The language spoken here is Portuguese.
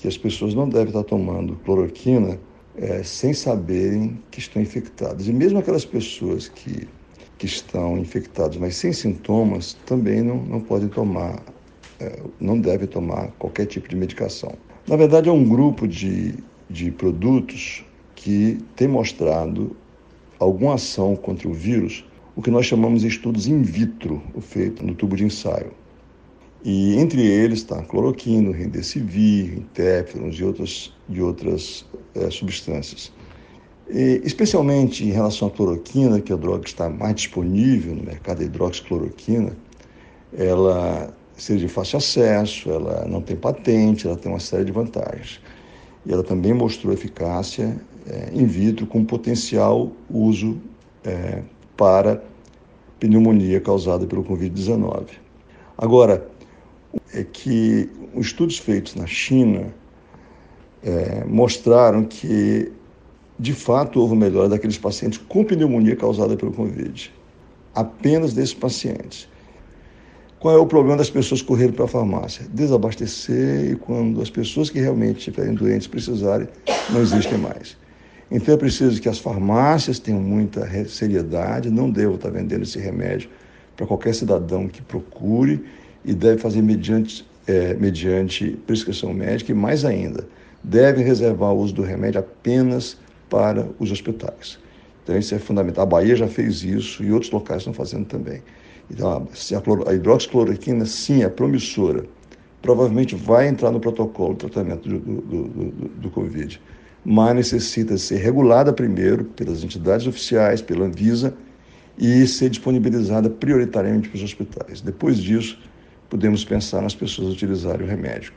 que as pessoas não devem estar tomando cloroquina é, sem saberem que estão infectadas. E mesmo aquelas pessoas que, que estão infectadas, mas sem sintomas, também não, não podem tomar, é, não devem tomar qualquer tipo de medicação. Na verdade, é um grupo de, de produtos que tem mostrado alguma ação contra o vírus, o que nós chamamos de estudos in vitro, feito no tubo de ensaio. E entre eles está cloroquina, remdesivir, interferons e outras, e outras é, substâncias. E, especialmente em relação à cloroquina, que é a droga que está mais disponível no mercado, a hidroxicloroquina, ela seja de fácil acesso, ela não tem patente, ela tem uma série de vantagens. E ela também mostrou eficácia é, in vitro com potencial uso é, para pneumonia causada pelo Covid-19. Agora, é que os estudos feitos na China é, mostraram que, de fato, houve melhora daqueles pacientes com pneumonia causada pelo Covid. Apenas desses pacientes. Qual é o problema das pessoas correrem para a farmácia? Desabastecer e quando as pessoas que realmente estiverem doentes precisarem, não existem mais. Então é preciso que as farmácias tenham muita seriedade, não devam estar vendendo esse remédio para qualquer cidadão que procure e deve fazer mediante, é, mediante prescrição médica e mais ainda, deve reservar o uso do remédio apenas para os hospitais. Então isso é fundamental. A Bahia já fez isso e outros locais estão fazendo também. Então a, a hidroxicloroquina sim é promissora. Provavelmente vai entrar no protocolo de tratamento do, do, do, do Covid, mas necessita ser regulada primeiro pelas entidades oficiais, pela Anvisa, e ser disponibilizada prioritariamente para os hospitais. Depois disso, podemos pensar nas pessoas utilizarem o remédio.